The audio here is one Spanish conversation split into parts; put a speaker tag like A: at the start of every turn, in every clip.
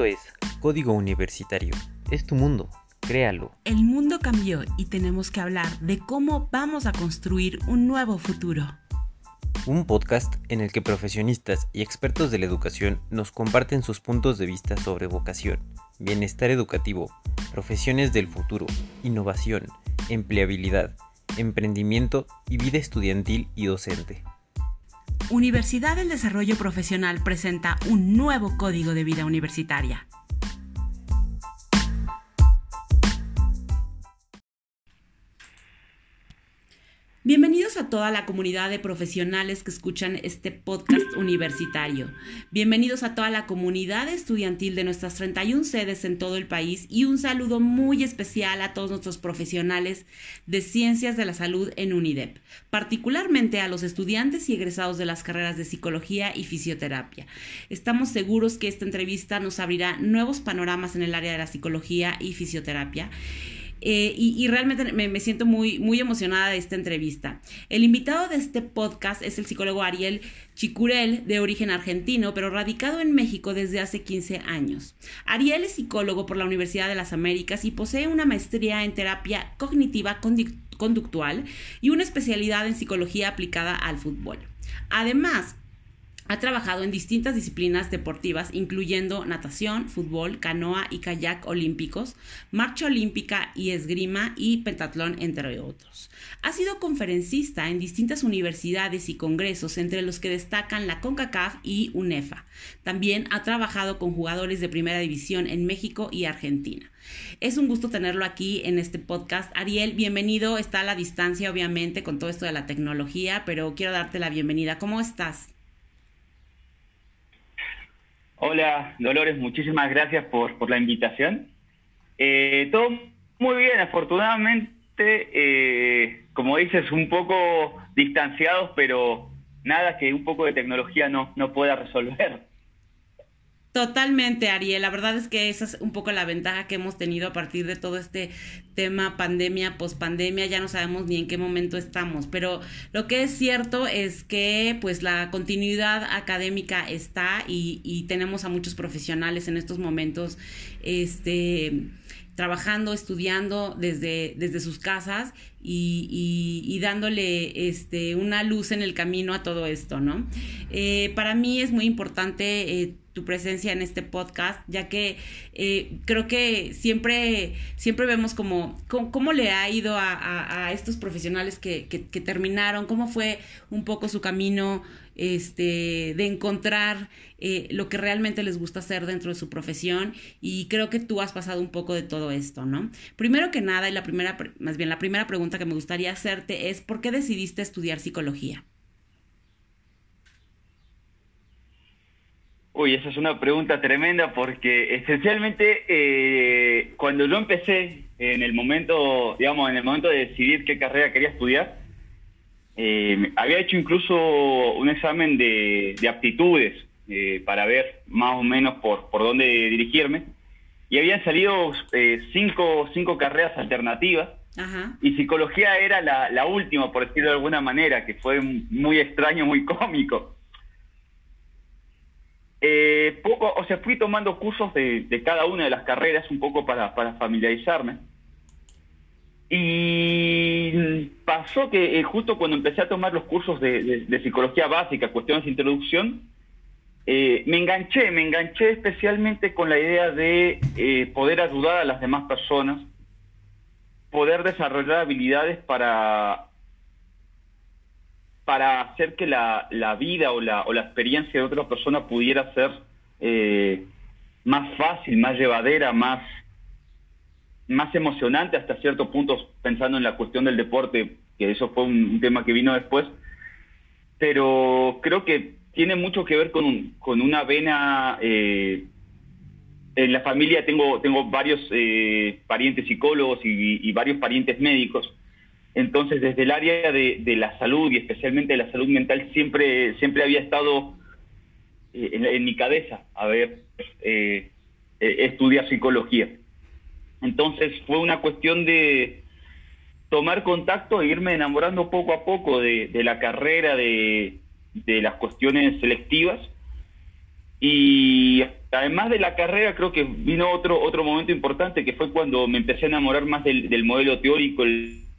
A: Esto es Código Universitario. Es tu mundo. Créalo.
B: El mundo cambió y tenemos que hablar de cómo vamos a construir un nuevo futuro.
A: Un podcast en el que profesionistas y expertos de la educación nos comparten sus puntos de vista sobre vocación, bienestar educativo, profesiones del futuro, innovación, empleabilidad, emprendimiento y vida estudiantil y docente.
B: Universidad del Desarrollo Profesional presenta un nuevo código de vida universitaria. A toda la comunidad de profesionales que escuchan este podcast universitario. Bienvenidos a toda la comunidad estudiantil de nuestras 31 sedes en todo el país y un saludo muy especial a todos nuestros profesionales de ciencias de la salud en UNIDEP, particularmente a los estudiantes y egresados de las carreras de psicología y fisioterapia. Estamos seguros que esta entrevista nos abrirá nuevos panoramas en el área de la psicología y fisioterapia eh, y, realmente me, siento muy, muy emocionada de esta entrevista. El invitado de este podcast es el psicólogo Ariel Chicurel, de origen argentino, pero radicado en México desde hace 15 años. Ariel es psicólogo por la Universidad de las Américas y posee una maestría en terapia cognitiva conductual y una especialidad en psicología aplicada al fútbol. Además, ha trabajado en distintas disciplinas deportivas, incluyendo natación, fútbol, canoa y kayak olímpicos, marcha olímpica y esgrima y pentatlón, entre otros. Ha sido conferencista en distintas universidades y congresos, entre los que destacan la CONCACAF y UNEFA. También ha trabajado con jugadores de primera división en México y Argentina. Es un gusto tenerlo aquí en este podcast. Ariel, bienvenido. Está a la distancia, obviamente, con todo esto de la tecnología, pero quiero darte la bienvenida. ¿Cómo estás?
C: Hola, Dolores, muchísimas gracias por, la invitación. Eh, todo muy bien, afortunadamente, eh, como dices, un poco distanciados, pero nada que un poco de tecnología no, no pueda resolver.
B: Totalmente, Ariel. La verdad es que esa es un poco la ventaja que hemos tenido a partir de todo este tema pandemia, pospandemia. Ya no sabemos ni en qué momento estamos, pero lo que es cierto es que pues la continuidad académica está y, tenemos a muchos profesionales en estos momentos, este trabajando, estudiando desde, desde sus casas y, y, dándole este, una luz en el camino a todo esto, ¿no? Eh, para mí es muy importante eh, presencia en este podcast, ya que eh, creo que siempre, siempre vemos como, cómo, le ha ido a, a, estos profesionales que, que, que, terminaron, cómo fue un poco su camino este, de encontrar eh, lo que realmente les gusta hacer dentro de su profesión y creo que tú has pasado un poco de todo esto, ¿no? Primero que nada, y la primera, más bien la primera pregunta que me gustaría hacerte es, ¿por qué decidiste estudiar psicología?
C: Uy, esa es una pregunta tremenda porque esencialmente eh, cuando yo empecé en el momento, digamos, en el momento de decidir qué carrera quería estudiar, eh, había hecho incluso un examen de, aptitudes eh, para ver más o menos por, por dónde dirigirme. Y habían salido cinco, cinco carreras alternativas. Y psicología era la, la última, por decirlo de alguna manera, que fue muy extraño, muy cómico. Eh, poco, o sea, fui tomando cursos de, cada una de las carreras un poco para, familiarizarme. Y pasó que eh, justo cuando empecé a tomar los cursos de, psicología básica, cuestiones de introducción, eh, me enganché, me enganché especialmente con la idea de poder ayudar a las demás personas, poder desarrollar habilidades para para hacer que la, vida o la, o la experiencia de otra persona pudiera ser eh, más fácil, más llevadera, más, más emocionante hasta ciertos puntos, pensando en la cuestión del deporte, que eso fue un, tema que vino después, pero creo que tiene mucho que ver con, con una vena... Eh, en la familia tengo, tengo varios eh, parientes psicólogos y, varios parientes médicos, entonces, desde el área de, la salud y especialmente de la salud mental, siempre, siempre había estado eh, en, mi cabeza a ver, eh, eh, estudiar psicología. Entonces, fue una cuestión de tomar contacto e irme enamorando poco a poco de, la carrera, de, las cuestiones selectivas. Y además de la carrera, creo que vino otro, otro momento importante, que fue cuando me empecé a enamorar más del, modelo teórico, el,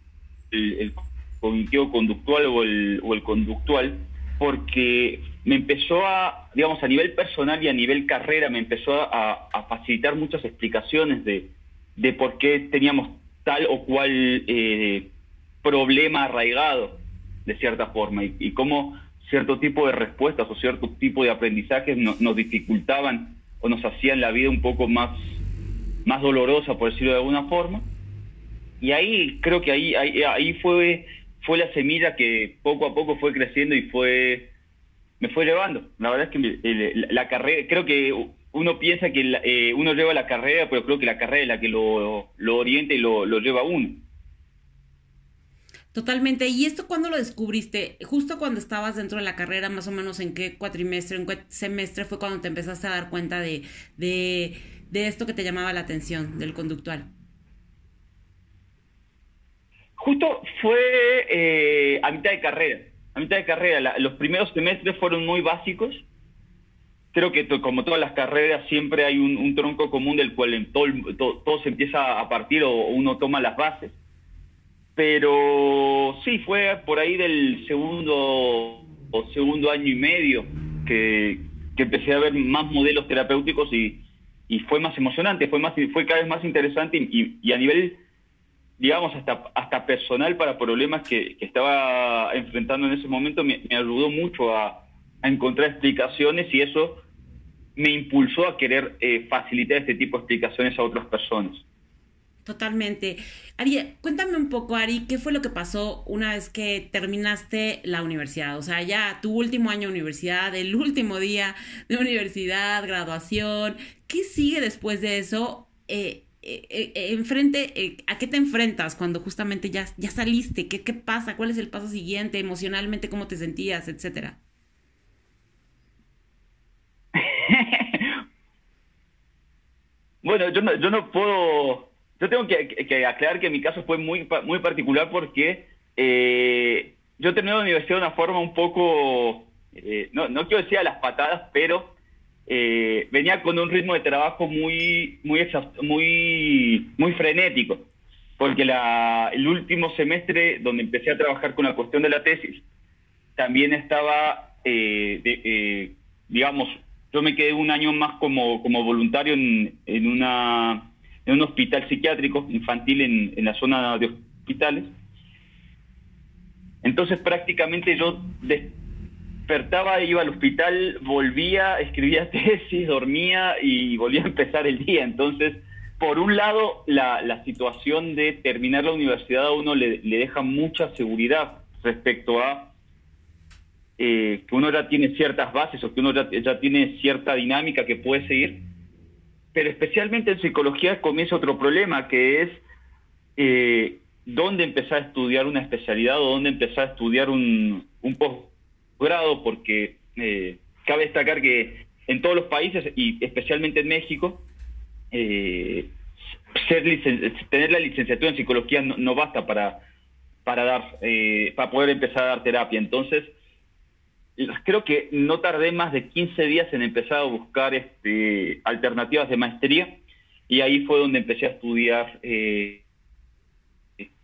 C: el, cognitivo conductual o el, o el conductual, porque me empezó a, digamos, a nivel personal y a nivel carrera, me empezó a, facilitar muchas explicaciones de, de, por qué teníamos tal o cual eh, problema arraigado, de cierta forma, y, y cómo cierto tipo de respuestas o cierto tipo de aprendizajes nos dificultaban o nos hacían la vida un poco más, más dolorosa, por decirlo de alguna forma. Y ahí creo que ahí, ahí, fue, fue la semilla que poco a poco fue creciendo y fue me fue llevando. La verdad es que la, carrera, creo que uno piensa que eh, uno lleva la carrera, pero creo que la carrera es la que lo, orienta y lo, lleva a uno.
B: Totalmente. ¿Y esto cuándo lo descubriste? Justo cuando estabas dentro de la carrera, más o menos en qué cuatrimestre, en qué semestre fue cuando te empezaste a dar cuenta de, de, esto que te llamaba la atención, del conductual.
C: Justo fue eh, a mitad de carrera. A mitad de carrera. los primeros semestres fueron muy básicos. Creo que como todas las carreras siempre hay un, tronco común del cual todo, todo se empieza a partir o uno toma las bases pero sí, fue por ahí del segundo o segundo año y medio que, empecé a ver más modelos terapéuticos y, y, fue más emocionante, fue, más, fue cada vez más interesante y, a nivel, digamos, hasta, hasta personal para problemas que, estaba enfrentando en ese momento, me, ayudó mucho a, encontrar explicaciones y eso me impulsó a querer eh, facilitar este tipo de explicaciones a otras personas.
B: Totalmente. Ari, cuéntame un poco, Ari, ¿qué fue lo que pasó una vez que terminaste la universidad? O sea, ya tu último año de universidad, el último día de universidad, graduación. ¿Qué sigue después de eso? Eh, eh, eh enfrente, eh, ¿a qué te enfrentas cuando justamente ya, ya saliste? ¿Qué, ¿Qué pasa? ¿Cuál es el paso siguiente? Emocionalmente, ¿cómo te sentías? Etcétera.
C: bueno, yo no, yo no puedo yo tengo que, aclarar que mi caso fue muy, muy particular porque yo terminé la universidad de una forma un poco, no, no quiero decir a las patadas, pero eh, venía con un ritmo de trabajo muy, muy, frenético. Porque la, el último semestre donde empecé a trabajar con la cuestión de la tesis, también estaba, digamos, yo me quedé un año más como, como voluntario en, en en un hospital psiquiátrico infantil en, la zona de hospitales. Entonces prácticamente yo despertaba, iba al hospital, volvía, escribía tesis, dormía y volvía a empezar el día. Entonces, por un lado, la, situación de terminar la universidad a uno le, deja mucha seguridad respecto a eh, que uno ya tiene ciertas bases o que uno ya, tiene cierta dinámica que puede seguir pero especialmente en psicología comienza otro problema, que es eh, dónde empezar a estudiar una especialidad o dónde empezar a estudiar un, un posgrado, porque eh, cabe destacar que en todos los países, y especialmente en México, eh, ser tener la licenciatura en psicología no, basta para, para, dar, para poder empezar a dar terapia. Entonces, creo que no tardé más de 15 días en empezar a buscar este, alternativas de maestría y ahí fue donde empecé a estudiar eh,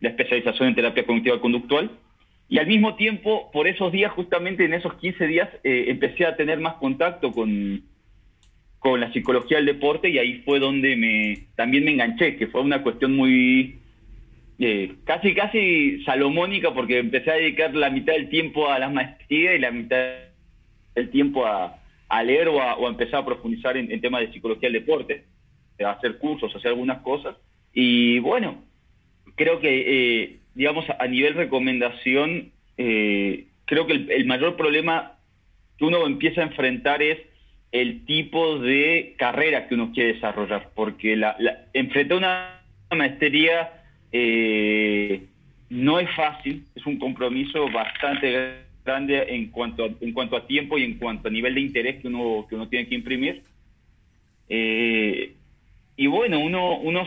C: la especialización en terapia cognitiva conductual. Y al mismo tiempo, por esos días, justamente en esos 15 días, eh, empecé a tener más contacto con, con la psicología del deporte y ahí fue donde me también me enganché, que fue una cuestión muy eh, casi, casi salomónica porque empecé a dedicar la mitad del tiempo a la maestría y la mitad del tiempo a, leer o a, empezar a profundizar en, temas de psicología del deporte, a hacer cursos, hacer algunas cosas. Y bueno, creo que, eh, digamos, a nivel recomendación, eh, creo que el, mayor problema que uno empieza a enfrentar es el tipo de carrera que uno quiere desarrollar, porque la, la, enfrentar una maestría eh, no es fácil, es un compromiso bastante grande en cuanto a, en cuanto a tiempo y en cuanto a nivel de interés que uno, que uno tiene que imprimir. Eh, y bueno, uno, uno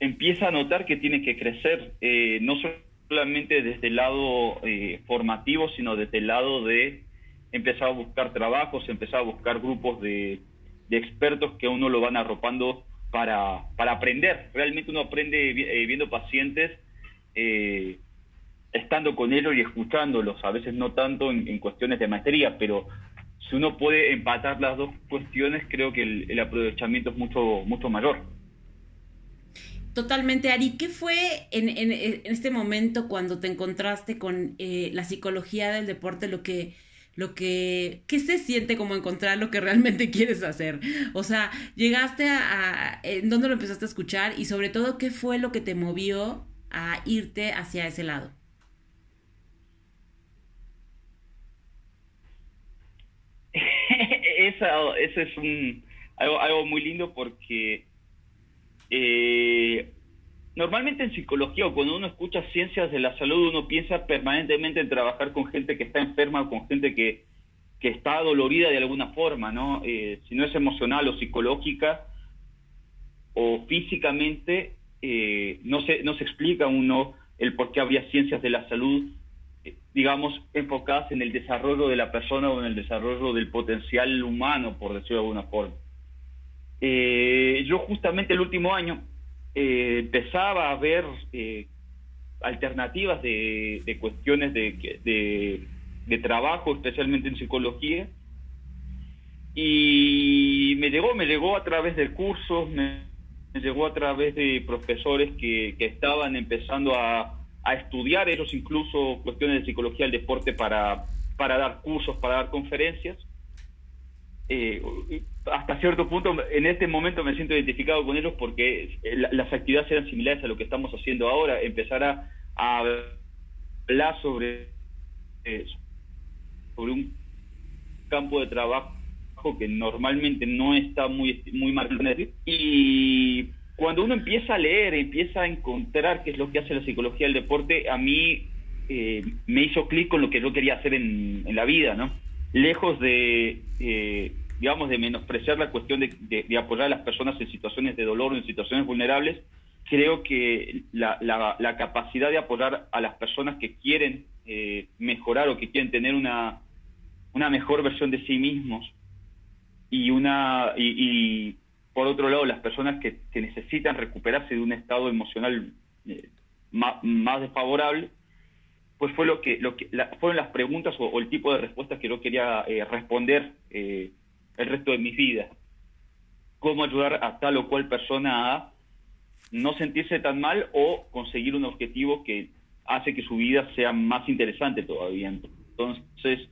C: empieza a notar que tiene que crecer, eh, no solamente desde el lado eh, formativo, sino desde el lado de empezado a buscar trabajos, empezado a buscar grupos de, expertos que uno lo van arropando para, para aprender. Realmente uno aprende eh, viendo pacientes, eh, estando con ellos y escuchándolos, a veces no tanto en, cuestiones de maestría, pero si uno puede empatar las dos cuestiones, creo que el, aprovechamiento es mucho, mucho mayor.
B: Totalmente, Ari. ¿Qué fue en, este momento cuando te encontraste con eh, la psicología del deporte lo que lo que, ¿qué se siente como encontrar lo que realmente quieres hacer? O sea, llegaste a, ¿en dónde lo empezaste a escuchar? Y sobre todo, ¿qué fue lo que te movió a irte hacia ese lado?
C: Esa, eso es un, algo, algo muy lindo porque eh, Normalmente en psicología o cuando uno escucha ciencias de la salud uno piensa permanentemente en trabajar con gente que está enferma o con gente que, que está dolorida de alguna forma, ¿no? Eh, si no es emocional o psicológica o físicamente, eh, no, se, no se explica uno el por qué habría ciencias de la salud, eh, digamos, enfocadas en el desarrollo de la persona o en el desarrollo del potencial humano, por decirlo de alguna forma. Yo justamente el último año eh, empezaba a ver eh, alternativas de, cuestiones de, trabajo, especialmente en psicología. Y me llegó, me llegó a través de cursos, me, llegó a través de profesores que, estaban empezando a, estudiar ellos incluso cuestiones de psicología del deporte para dar cursos, para dar conferencias. Eh, hasta cierto punto, en este momento me siento identificado con ellos porque eh, las actividades eran similares a lo que estamos haciendo ahora, empezar a, hablar sobre, eh, sobre un campo de trabajo que normalmente no está muy, muy marcado. Y cuando uno empieza a leer, empieza a encontrar qué es lo que hace la psicología del deporte, a mí me hizo clic con lo que yo quería hacer en, en la vida, ¿no? Lejos de digamos, de menospreciar la cuestión de, apoyar a las personas en situaciones de dolor o en situaciones vulnerables, creo que la, la, capacidad de apoyar a las personas que quieren eh, mejorar o que quieren tener una, mejor versión de sí mismos y una y, por otro lado las personas que, necesitan recuperarse de un estado emocional eh, más, desfavorable pues fue lo que, lo que fueron las preguntas o, el tipo de respuestas que yo quería eh, responder eh, el resto de mi vida. Cómo ayudar a tal o cual persona a no sentirse tan mal o conseguir un objetivo que hace que su vida sea más interesante todavía. Entonces,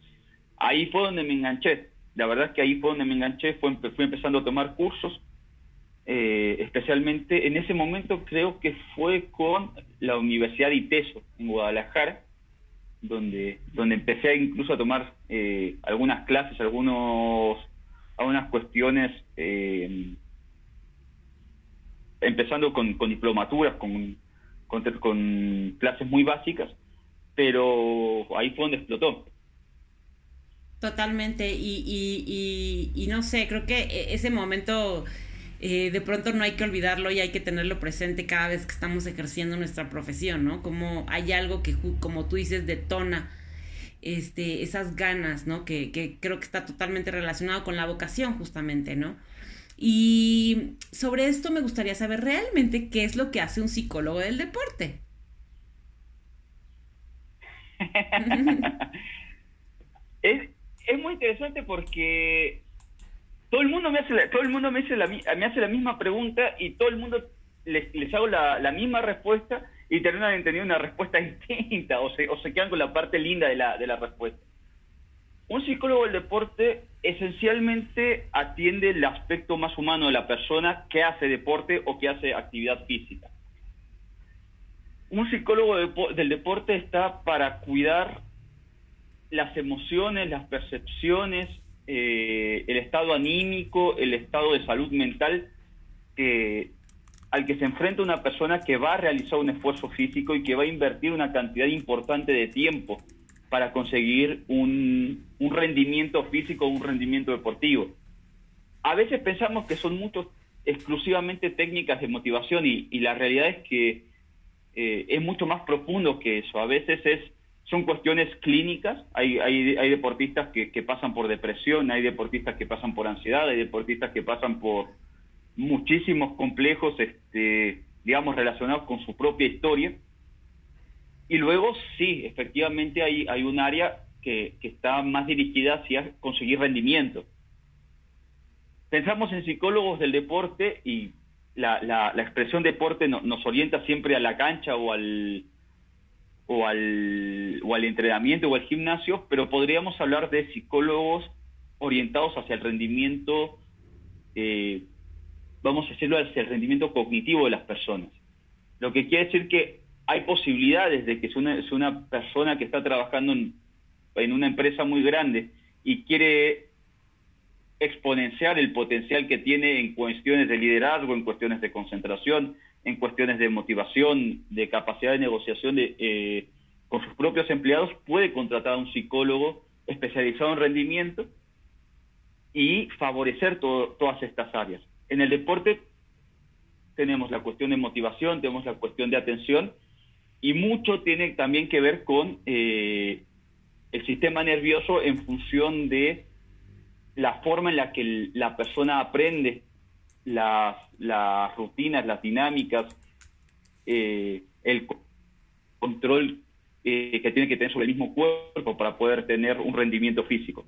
C: ahí fue donde me enganché. La verdad es que ahí fue donde me enganché, fue, fui empezando a tomar cursos, eh, especialmente en ese momento creo que fue con la Universidad de ITESO en Guadalajara, donde, donde empecé incluso a tomar eh, algunas clases, algunos a unas cuestiones, eh, empezando con, diplomaturas, con, con, clases muy básicas, pero ahí fue donde explotó.
B: Totalmente, y, y, y, no sé, creo que e, ese momento eh, de pronto no hay que olvidarlo y hay que tenerlo presente cada vez que estamos ejerciendo nuestra profesión, ¿no? Como hay algo que, como tú dices, detona este, esas ganas, ¿no? Que, creo que está totalmente relacionado con la vocación, justamente, ¿no? Y sobre esto me gustaría saber realmente qué es lo que hace un psicólogo del deporte.
C: es, es, muy interesante porque todo el mundo me hace la, todo el mundo me hace la, me hace la misma pregunta y todo el mundo les, les hago la misma respuesta y terminan entendiendo una respuesta distinta o se, o se quedan con la parte linda de la, de la respuesta. Un psicólogo del deporte esencialmente atiende el aspecto más humano de la persona que hace deporte o que hace actividad física. Un psicólogo del deporte está para cuidar las emociones, las percepciones, eh, el estado anímico, el estado de salud mental que al que se enfrenta una persona que va a realizar un esfuerzo físico y que va a invertir una cantidad importante de tiempo para conseguir un, rendimiento físico un rendimiento deportivo. A veces pensamos que son muchos exclusivamente técnicas de motivación y, la realidad es que eh, es mucho más profundo que eso. A veces es, son cuestiones clínicas. Hay, hay, hay deportistas que, pasan por depresión, hay deportistas que pasan por ansiedad, hay deportistas que pasan por muchísimos complejos, este, digamos, relacionados con su propia historia. Y luego, sí, efectivamente hay, un área que, está más dirigida hacia conseguir rendimiento. Pensamos en psicólogos del deporte y la, la, expresión deporte nos orienta siempre a la cancha o al, o al, o al entrenamiento o al gimnasio, pero podríamos hablar de psicólogos orientados hacia el rendimiento, eh, vamos a decirlo, hacia el rendimiento cognitivo de las personas. Lo que quiere decir que hay posibilidades de que es una, persona que está trabajando en, una empresa muy grande y quiere exponenciar el potencial que tiene en cuestiones de liderazgo, en cuestiones de concentración, en cuestiones de motivación, de capacidad de negociación eh, con sus propios empleados, puede contratar a un psicólogo especializado en rendimiento y favorecer todas estas áreas. En el deporte tenemos la cuestión de motivación, tenemos la cuestión de atención y mucho tiene también que ver con eh, el sistema nervioso en función de la forma en la que la persona aprende las, rutinas, las dinámicas, eh, el control eh, que tiene que tener sobre el mismo cuerpo para poder tener un rendimiento físico.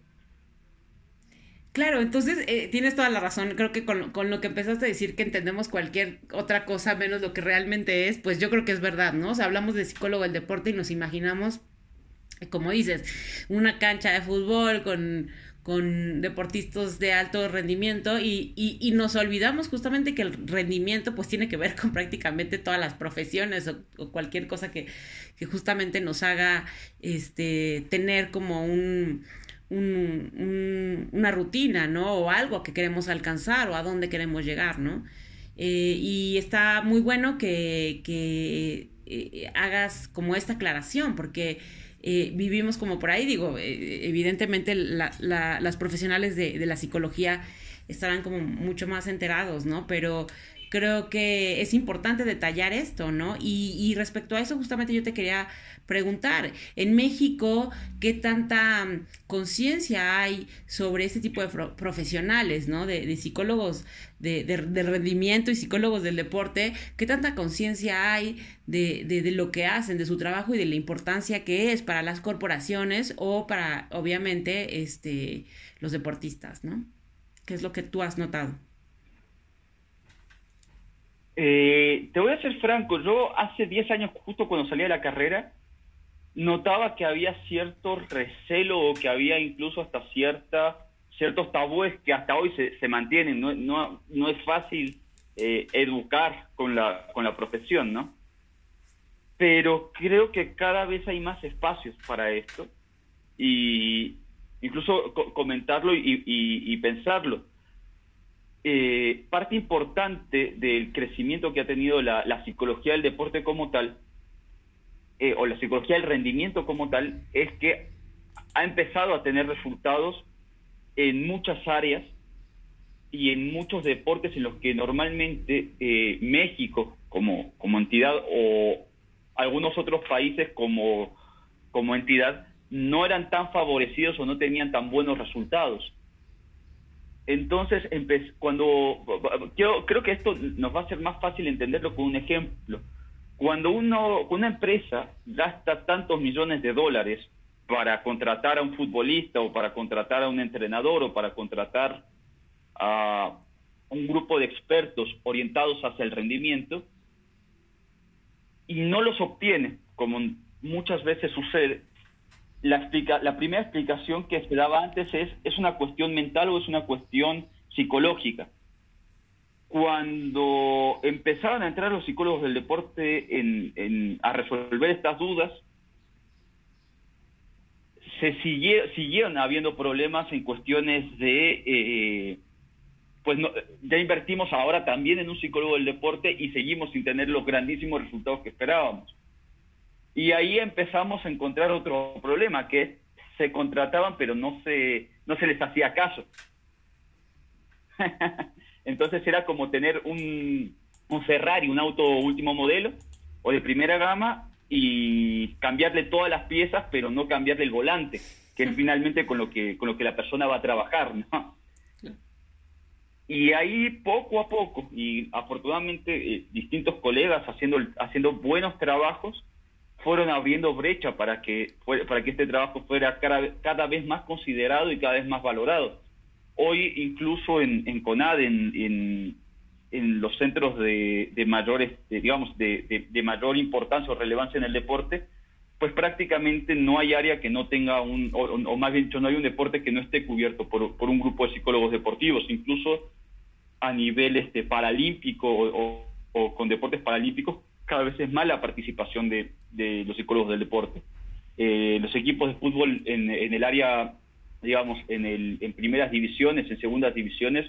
B: Claro, entonces eh, tienes toda la razón. Creo que con, con, lo que empezaste a decir que entendemos cualquier otra cosa menos lo que realmente es, pues yo creo que es verdad, ¿no? O sea, hablamos de psicólogo del deporte y nos imaginamos, como dices, una cancha de fútbol con con deportistas de alto rendimiento y, y, nos olvidamos justamente que el rendimiento pues tiene que ver con prácticamente todas las profesiones o, cualquier cosa que, que, justamente nos haga este tener como un, un, una rutina, ¿no? O algo que queremos alcanzar o a dónde queremos llegar, ¿no? Eh, y está muy bueno que, que eh, hagas como esta aclaración porque eh, vivimos como por ahí, digo, evidentemente las profesionales de, de, la psicología estarán como mucho más enterados, ¿no? Pero creo que es importante detallar esto, ¿no? Y, respecto a eso, justamente yo te quería preguntar, en México, ¿qué tanta mm, conciencia hay sobre este tipo de profesionales, ¿no? De, psicólogos de, rendimiento y psicólogos del deporte, ¿qué tanta conciencia hay de, de, lo que hacen, de su trabajo y de la importancia que es para las corporaciones o para, obviamente, este, los deportistas, ¿no? ¿Qué es lo que tú has notado?
C: Eh, te voy a ser franco, yo hace 10 años, justo cuando salí de la carrera, notaba que había cierto recelo o que había incluso hasta cierta ciertos tabúes que hasta hoy se, se mantienen. No, no, no es fácil eh, educar con la, con la profesión, ¿no? Pero creo que cada vez hay más espacios para esto y incluso comentarlo y, y, pensarlo. Eh, parte importante del crecimiento que ha tenido la, psicología del deporte como tal eh, o la psicología del rendimiento como tal, es que ha empezado a tener resultados en muchas áreas y en muchos deportes en los que normalmente eh, México como, como entidad o algunos otros países como, como entidad no eran tan favorecidos o no tenían tan buenos resultados. Entonces, cuando yo creo que esto nos va a ser más fácil entenderlo con un ejemplo. Cuando uno, una empresa gasta tantos millones de dólares para contratar a un futbolista o para contratar a un entrenador o para contratar a un grupo de expertos orientados hacia el rendimiento y no los obtiene, como muchas veces sucede, la, la primera explicación que se daba antes es, ¿es una cuestión mental o es una cuestión psicológica? cuando empezaron a entrar los psicólogos del deporte en, a resolver estas dudas, se siguieron habiendo problemas en cuestiones de, eh, pues ya invertimos ahora también en un psicólogo del deporte y seguimos sin tener los grandísimos resultados que esperábamos. Y ahí empezamos a encontrar otro problema, que se contrataban pero no se, no se les hacía caso. Entonces era como tener un, un Ferrari, un auto último modelo o de primera gama, y cambiarle todas las piezas, pero no cambiarle el volante, que es finalmente con lo que, con lo que la persona va a trabajar, ¿no? Y ahí poco a poco, y afortunadamente eh, distintos colegas haciendo, haciendo buenos trabajos, fueron abriendo brecha para que, para que este trabajo fuera cada, vez más considerado y cada vez más valorado. Hoy incluso en, en CONAD, en, en, los centros de, de mayores, digamos, de, de, mayor importancia o relevancia en el deporte, pues prácticamente no hay área que no tenga un, o, más bien dicho, no hay un deporte que no esté cubierto por, por un grupo de psicólogos deportivos. Incluso a nivel este, paralímpico o, con deportes paralímpicos, cada vez es más la participación de, los psicólogos del deporte. Eh, los equipos de fútbol en, el área, digamos, en, el, en primeras divisiones, en segundas divisiones,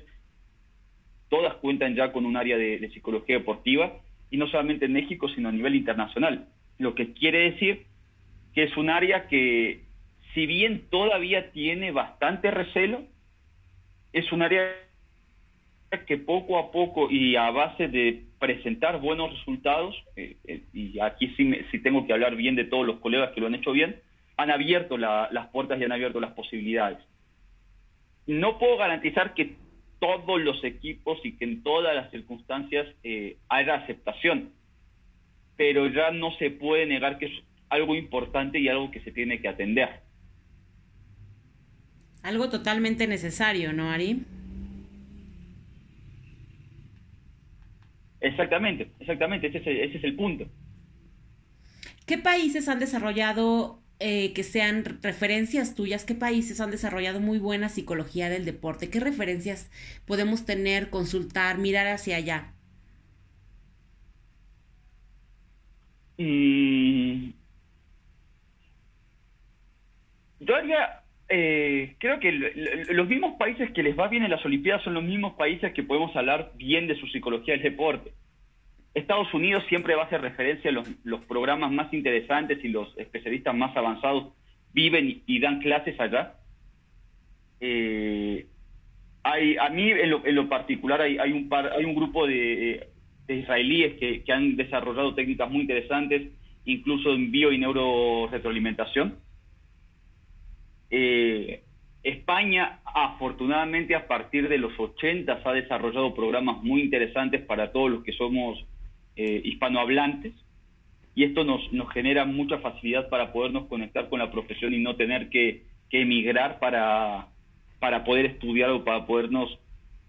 C: todas cuentan ya con un área de, psicología deportiva, y no solamente en México, sino a nivel internacional. Lo que quiere decir que es un área que, si bien todavía tiene bastante recelo, es un área que poco a poco y a base de presentar buenos resultados, eh, eh, y aquí sí, sí, tengo que hablar bien de todos los colegas que lo han hecho bien, han abierto las puertas y han abierto las posibilidades. No puedo garantizar que todos los equipos y que en todas las circunstancias eh, haya aceptación, pero ya no se puede negar que es algo importante y algo que se tiene que atender.
B: Algo totalmente necesario, ¿no, Ari?
C: Exactamente, exactamente, ese es el, ese es el punto.
B: ¿Qué países han desarrollado eh, que sean referencias tuyas? ¿Qué países han desarrollado muy buena psicología del deporte? ¿Qué referencias podemos tener, consultar, mirar hacia allá?
C: Mm. Yo haría, eh, creo que los mismos países que les va bien en las Olimpiadas son los mismos países que podemos hablar bien de su psicología del deporte. Estados Unidos siempre va a hacer referencia a los, programas más interesantes y los especialistas más avanzados viven y, dan clases allá. Eh, a mí en lo, particular hay, hay, un par, hay un grupo de, israelíes que, han desarrollado técnicas muy interesantes, incluso en bio y neuroretroalimentación. Eh, España, afortunadamente, a partir de los 80 ha desarrollado programas muy interesantes para todos los que somos eh, hispanohablantes y esto nos, nos genera mucha facilidad para podernos conectar con la profesión y no tener que, emigrar para, para poder estudiar o para podernos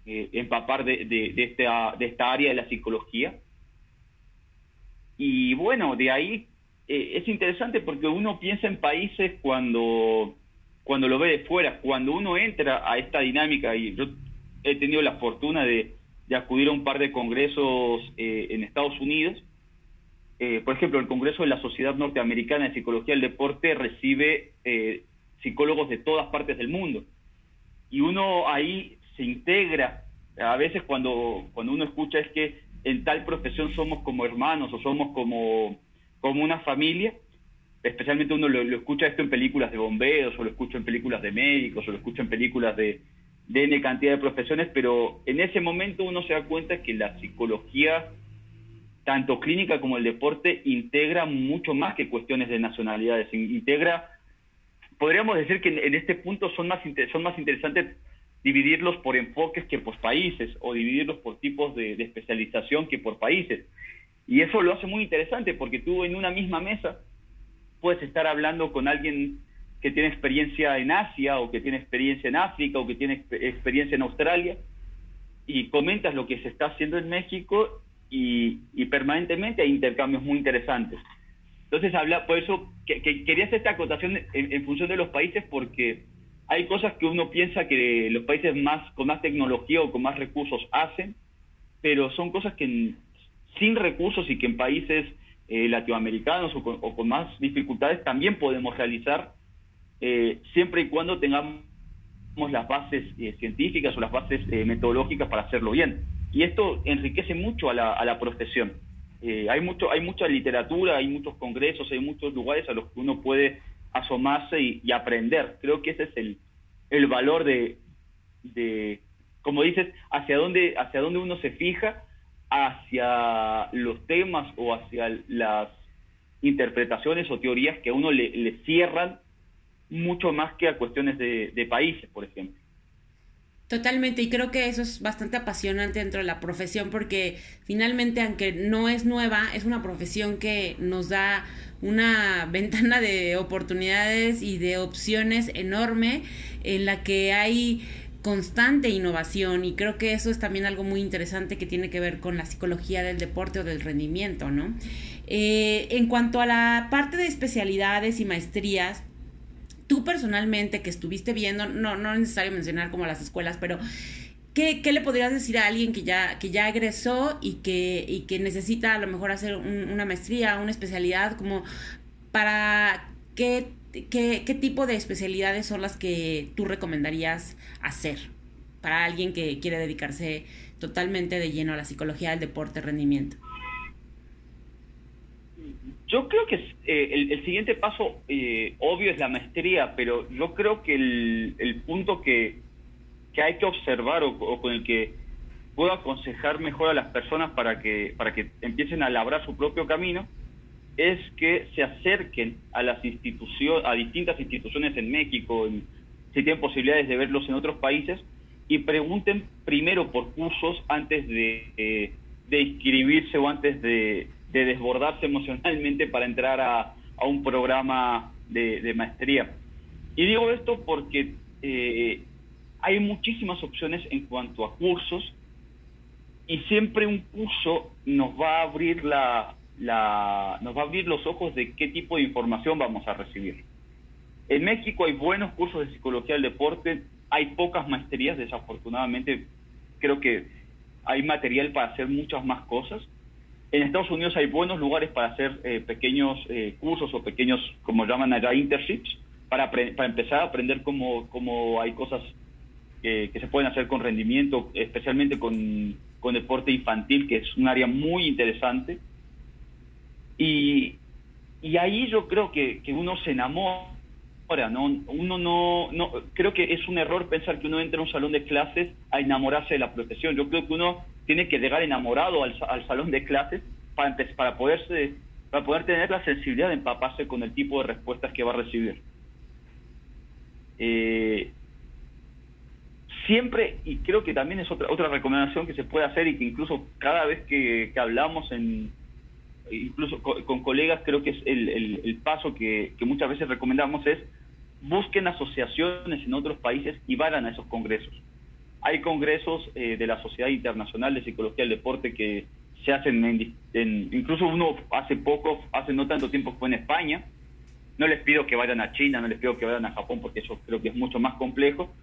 C: eh, empapar de, de, esta, de esta área de la psicología. Y bueno, de ahí es interesante porque uno piensa en países cuando, cuando lo ve de fuera, cuando uno entra a esta dinámica, y yo he tenido la fortuna de, de acudir a un par de congresos eh, en Estados Unidos. Eh, por ejemplo, el Congreso de la Sociedad Norteamericana de Psicología del Deporte recibe eh, psicólogos de todas partes del mundo. Y uno ahí se integra. A veces cuando, cuando uno escucha es que en tal profesión somos como hermanos o somos como, como una familia, especialmente uno lo, escucha esto en películas de bomberos o lo escucha en películas de médicos o lo escucha en películas de, de N cantidad de profesiones, pero en ese momento uno se da cuenta que la psicología, tanto clínica como el deporte, integra mucho más que cuestiones de nacionalidades, integra, podríamos decir que en este punto son más, son más interesantes dividirlos por enfoques que por países, o dividirlos por tipos de, de especialización que por países. Y eso lo hace muy interesante porque tú en una misma mesa puedes estar hablando con alguien que tiene experiencia en Asia o que tiene experiencia en África o que tiene experiencia en Australia y comentas lo que se está haciendo en México y, permanentemente hay intercambios muy interesantes. Entonces, habla, por eso que, quería hacer esta acotación en, función de los países porque hay cosas que uno piensa que los países más con más tecnología o con más recursos hacen, pero son cosas que sin recursos y que en países eh, latinoamericanos o con, más dificultades también podemos realizar eh, siempre y cuando tengamos las bases eh, científicas o las bases metodológicas para hacerlo bien. Y esto enriquece mucho a la, a la profesión. hay, mucho, hay mucha literatura, hay muchos congresos, hay muchos lugares a los que uno puede asomarse y, aprender. Creo que ese es el, el valor de, de, como dices, hacia dónde, hacia dónde uno se fija, hacia los temas o hacia las interpretaciones o teorías que a uno le, cierran mucho más que a cuestiones de países, por ejemplo.
B: Totalmente, y creo que eso es bastante apasionante dentro de la profesión porque finalmente, aunque no es nueva, es una profesión que nos da una ventana de oportunidades y de opciones enorme en la que hay constante innovación y creo que eso es también algo muy interesante que tiene que ver con la psicología del deporte o del rendimiento, ¿no? Eh, en cuanto a la parte de especialidades y maestrías, tú personalmente que estuviste viendo, no, no es necesario mencionar como las escuelas, pero ¿qué, le podrías decir a alguien que ya, que ya egresó y que, y que necesita a lo mejor hacer una maestría, una especialidad, como para qué, qué, tipo de especialidades son las que tú recomendarías hacer para alguien que quiere dedicarse totalmente de lleno a la psicología del deporte rendimiento?
C: Yo creo que eh, el, siguiente paso eh, obvio es la maestría, pero yo creo que el, punto que, hay que observar o, con el que puedo aconsejar mejor a las personas para que, para que empiecen a labrar su propio camino es que se acerquen a las instituciones, a distintas instituciones en México, si tienen posibilidades de verlos en otros países, y pregunten primero por cursos antes de, eh, de inscribirse o antes de, de desbordarse emocionalmente para entrar a, un programa de, maestría. Y digo esto porque eh, hay muchísimas opciones en cuanto a cursos y siempre un curso nos va a abrir la, la, nos va a abrir los ojos de qué tipo de información vamos a recibir. En México hay buenos cursos de psicología del deporte, hay pocas maestrías, desafortunadamente creo que hay material para hacer muchas más cosas. En Estados Unidos hay buenos lugares para hacer eh, pequeños eh, cursos o pequeños, como llaman allá, internships, para, empezar a aprender cómo, cómo hay cosas que, se pueden hacer con rendimiento, especialmente con, con, deporte infantil, que es un área muy interesante. Y, y ahí yo creo que, que uno se enamora. ¿no? Uno no, no, creo que es un error pensar que uno entra a un salón de clases a enamorarse de la profesión. Yo creo que uno tiene que llegar enamorado al, salón de clases para, para, poderse, para poder tener la sensibilidad de empaparse con el tipo de respuestas que va a recibir. Eh, siempre, y creo que también es otra, otra recomendación que se puede hacer y que incluso cada vez que, hablamos en incluso con, colegas creo que es el, el, paso que, muchas veces recomendamos es busquen asociaciones en otros países y vayan a esos congresos. Hay congresos eh, de la Sociedad Internacional de Psicología del Deporte que se hacen, en, incluso uno hace poco, hace no tanto tiempo fue en España. No les pido que vayan a China, no les pido que vayan a Japón, porque eso creo que es mucho más complejo,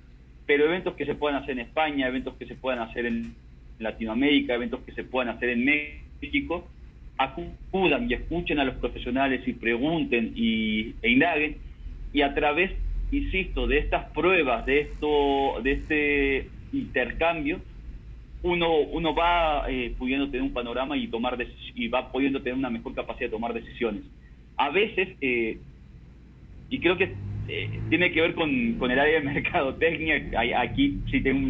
C: pero eventos que se puedan hacer en España, eventos que se puedan hacer en Latinoamérica, eventos que se puedan hacer en México, acudan y escuchen a los profesionales y pregunten y, e indaguen, y a través, insisto, de estas pruebas, de esto, de este intercambio, uno, uno va eh, pudiendo tener un panorama y, tomar y va pudiendo tener una mejor capacidad de tomar decisiones. A veces, eh, y creo que eh, tiene que ver con, el área de mercadotecnia, aquí sí tengo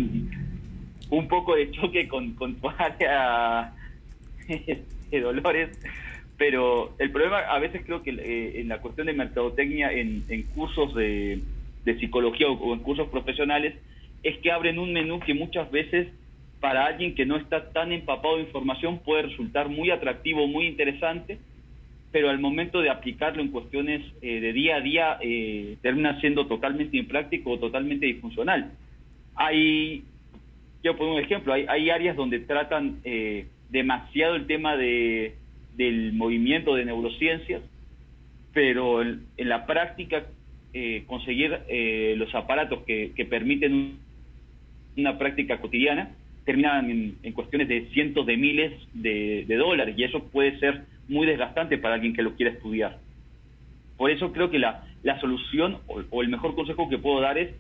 C: un, poco de choque con, con tu área de Dolores, pero el problema a veces creo que en la cuestión de mercadotecnia, en, cursos de, de psicología o en cursos profesionales, es que abren un menú que muchas veces para alguien que no está tan empapado de información puede resultar muy atractivo, muy interesante, pero al momento de aplicarlo en cuestiones eh, de día a día eh, termina siendo totalmente impráctico o totalmente disfuncional. Hay, yo pongo un ejemplo, hay, hay áreas donde tratan eh, demasiado el tema de, del movimiento de neurociencias, pero en, la práctica conseguir los aparatos que, que permiten un una práctica cotidiana, terminan en, cuestiones de cientos de miles de, dólares y eso puede ser muy desgastante para alguien que lo quiera estudiar. Por eso creo que la, la solución o, el mejor consejo que puedo dar es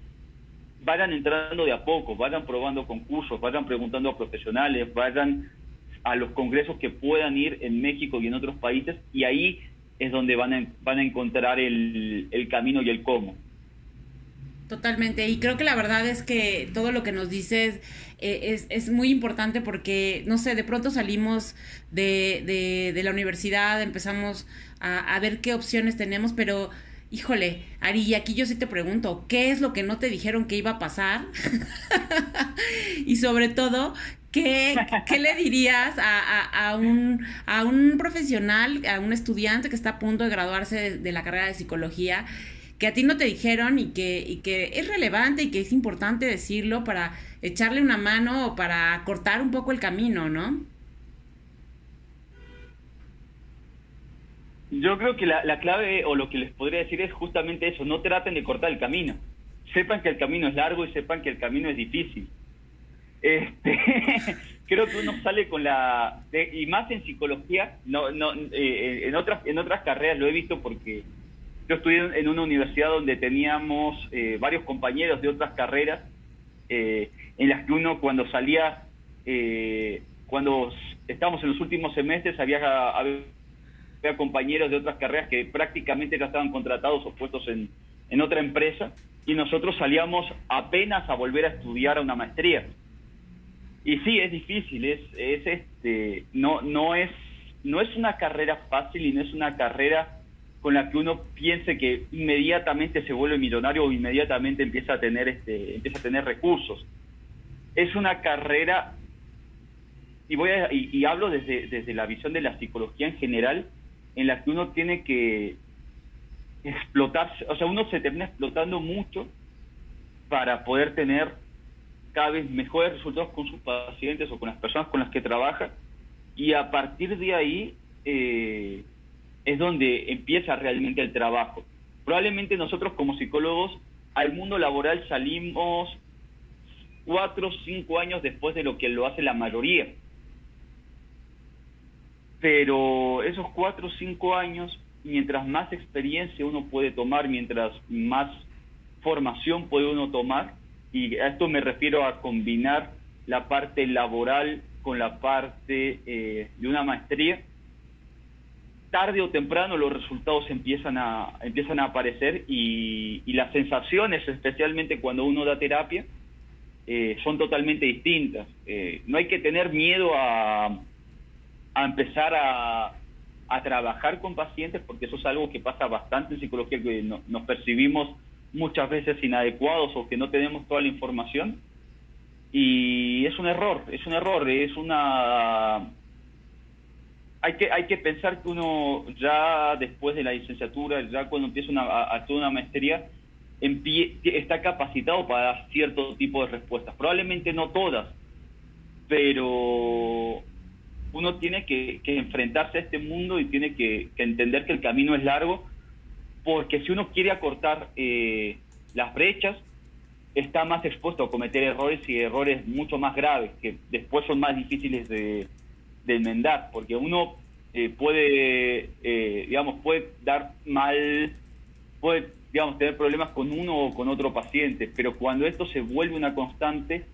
C: vayan entrando de a poco, vayan probando concursos, vayan preguntando a profesionales, vayan a los congresos que puedan ir en México y en otros países y ahí es donde van a, van a encontrar el, el camino y el cómo.
B: Totalmente, y creo que la verdad es que todo lo que nos dices eh, es, es, muy importante porque, no sé, de pronto salimos de, de, de la universidad, empezamos a, a, ver qué opciones tenemos, pero, híjole, Ari, y aquí yo sí te pregunto, ¿qué es lo que no te dijeron que iba a pasar? y sobre todo, ¿Qué, ¿Qué, le dirías a, a, a, un, a un profesional, a un estudiante que está a punto de graduarse de, de la carrera de psicología que a ti no te dijeron y que, y que es relevante y que es importante decirlo para echarle una mano o para cortar un poco el camino, ¿no?
C: Yo creo que la, la clave o lo que les podría decir es justamente eso, no traten de cortar el camino. Sepan que el camino es largo y sepan que el camino es difícil. Este, creo que uno sale con la y más en psicología no no eh, en otras en otras carreras lo he visto porque yo estudié en una universidad donde teníamos eh, varios compañeros de otras carreras, eh, en las que uno cuando salía, eh, cuando estábamos en los últimos semestres, había, había, compañeros de otras carreras que prácticamente ya estaban contratados o puestos en, en otra empresa, y nosotros salíamos apenas a volver a estudiar a una maestría. Y sí, es difícil, es, es este, no, no es, no es una carrera fácil y no es una carrera con la que uno piense que inmediatamente se vuelve millonario o inmediatamente empieza a tener este empieza a tener recursos. Es una carrera y voy a, y, hablo desde desde la visión de la psicología en general en la que uno tiene que explotarse o sea uno se termina explotando mucho para poder tener cada vez mejores resultados con sus pacientes o con las personas con las que trabaja y a partir de ahí eh, es donde empieza realmente el trabajo. Probablemente nosotros como psicólogos al mundo laboral salimos cuatro o cinco años después de lo que lo hace la mayoría. Pero esos cuatro o cinco años, mientras más experiencia uno puede tomar, mientras más formación puede uno tomar, y a esto me refiero a combinar la parte laboral con la parte eh, de una maestría, tarde o temprano los resultados empiezan a, empiezan a aparecer y, las sensaciones, especialmente cuando uno da terapia, eh, son totalmente distintas. Eh, no hay que tener miedo a, a empezar a, a, trabajar con pacientes porque eso es algo que pasa bastante en psicología, que no, nos percibimos muchas veces inadecuados o que no tenemos toda la información. Y es un error, es un error, es una hay que, hay que pensar que uno ya después de la licenciatura, ya cuando empieza a, a toda una maestría, empie, está capacitado para dar cierto tipo de respuestas. Probablemente no todas, pero uno tiene que, enfrentarse a este mundo y tiene que, entender que el camino es largo, porque si uno quiere acortar eh, las brechas, está más expuesto a cometer errores y errores mucho más graves, que después son más difíciles de, enmendar, porque uno eh, puede, eh, digamos, puede dar mal, puede, digamos, tener problemas con uno o con otro paciente, pero cuando esto se vuelve una constante,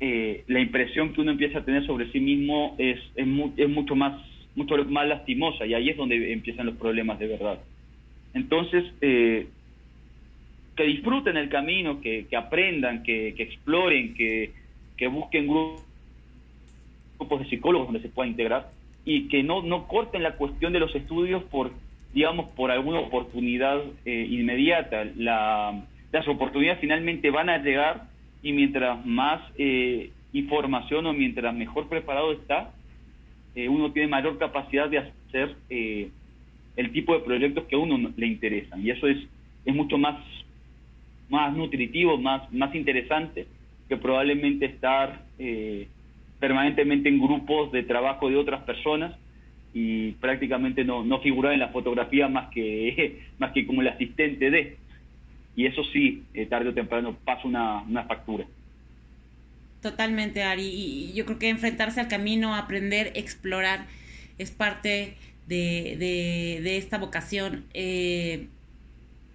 C: eh, la impresión que uno empieza a tener sobre sí mismo es, es, mu es mucho más mucho más lastimosa y ahí es donde empiezan los problemas de verdad. Entonces, eh, que disfruten el camino, que, aprendan, que, exploren, que, que busquen grupos grupos de psicólogos donde se pueda integrar y que no, no corten la cuestión de los estudios por, digamos, por alguna oportunidad eh, inmediata. La, las oportunidades finalmente van a llegar y mientras más eh, información o mientras mejor preparado está, eh, uno tiene mayor capacidad de hacer eh, el tipo de proyectos que a uno le interesan. Y eso es, es mucho más, más nutritivo, más, más interesante que probablemente estar eh, permanentemente en grupos de trabajo de otras personas y prácticamente no, no figurar en la fotografía más que, más que como el asistente de. Y eso sí, eh, tarde o temprano pasa una, una factura.
B: Totalmente, Ari. Y yo creo que enfrentarse al camino, aprender, explorar, es parte de, de, de esta vocación. Eh,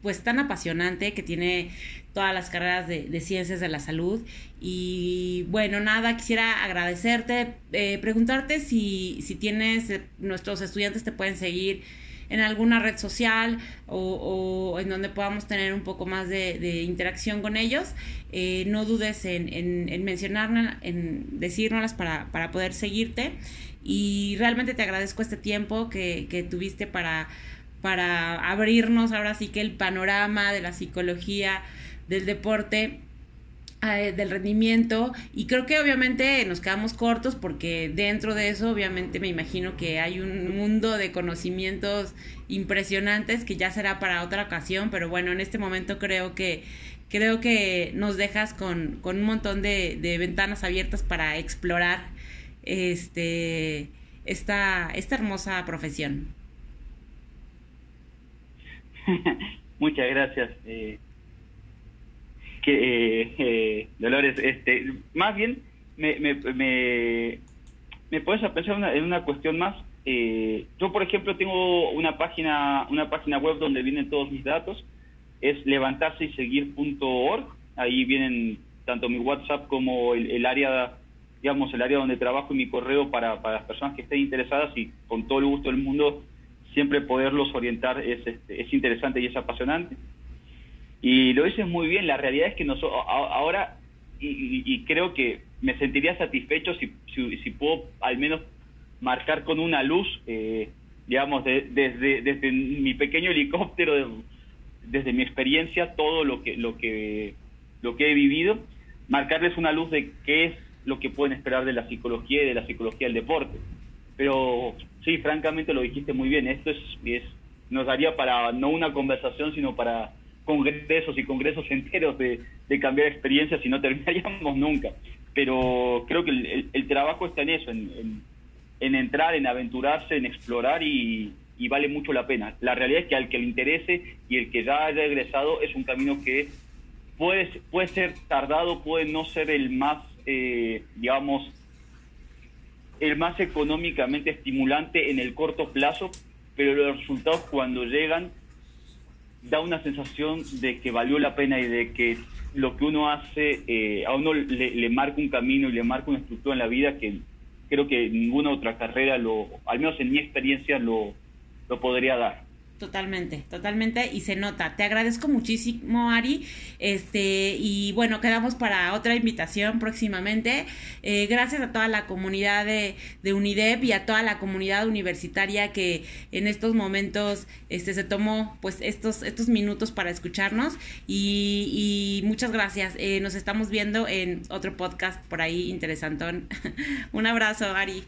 B: pues tan apasionante que tiene todas las carreras de, ciencias de la salud. Y bueno, nada, quisiera agradecerte, eh, preguntarte si, si tienes, eh, nuestros estudiantes te pueden seguir en alguna red social o, en donde podamos tener un poco más de, interacción con ellos, eh, no dudes en, en, en mencionarlas, en decírnoslas para, para poder seguirte. Y realmente te agradezco este tiempo que, que tuviste para, para abrirnos ahora sí que el panorama de la psicología del deporte eh, del rendimiento y creo que obviamente nos quedamos cortos porque dentro de eso obviamente me imagino que hay un mundo de conocimientos impresionantes que ya será para otra ocasión pero bueno en este momento creo que creo que nos dejas con, con un montón de, de, ventanas abiertas para explorar este esta, esta hermosa profesión
C: muchas gracias eh que eh, eh, Dolores, este, más bien me, me, me, me puedes pensar una, en una cuestión más. Eh, yo, por ejemplo, tengo una página, una página web donde vienen todos mis datos. Es levantarse y seguir.org. Ahí vienen tanto mi WhatsApp como el, área, digamos, el área donde trabajo y mi correo para, para las personas que estén interesadas y con todo el gusto del mundo siempre poderlos orientar es, este, es interesante y es apasionante. Y lo dices muy bien, la realidad es que nosotros ahora, y, creo que me sentiría satisfecho si, si, puedo al menos marcar con una luz, eh, digamos, desde, desde mi pequeño helicóptero, desde mi experiencia, todo lo que, lo, que, lo que he vivido, marcarles una luz de qué es lo que pueden esperar de la psicología y de la psicología del deporte. Pero sí, francamente lo dijiste muy bien, esto es, es nos daría para no una conversación, sino para congresos y congresos enteros de, cambiar experiencias y no terminaríamos nunca. Pero creo que el, trabajo está en eso, en, entrar, en aventurarse, en explorar y, vale mucho la pena. La realidad es que al que le interese y el que ya haya egresado es un camino que puede, puede ser tardado, puede no ser el más, eh, digamos, el más económicamente estimulante en el corto plazo, pero los resultados cuando llegan da una sensación de que valió la pena y de que lo que uno hace eh, a uno le, marca un camino y le marca una estructura en la vida que creo que ninguna otra carrera, lo, al menos en mi experiencia, lo, lo podría dar.
B: Totalmente, totalmente y se nota. Te agradezco muchísimo, Ari. Este, y bueno, quedamos para otra invitación próximamente. Eh, gracias a toda la comunidad de, de, UNIDEP y a toda la comunidad universitaria que en estos momentos este, se tomó pues estos, estos minutos para escucharnos. Y, y muchas gracias. Eh, nos estamos viendo en otro podcast por ahí interesantón. Un abrazo, Ari.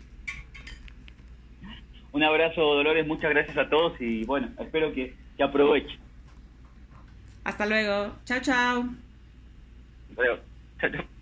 C: Un abrazo, Dolores, muchas gracias a todos y bueno, espero que, que aprovechen.
B: Hasta luego. Chao, chao.
C: Chao, chao.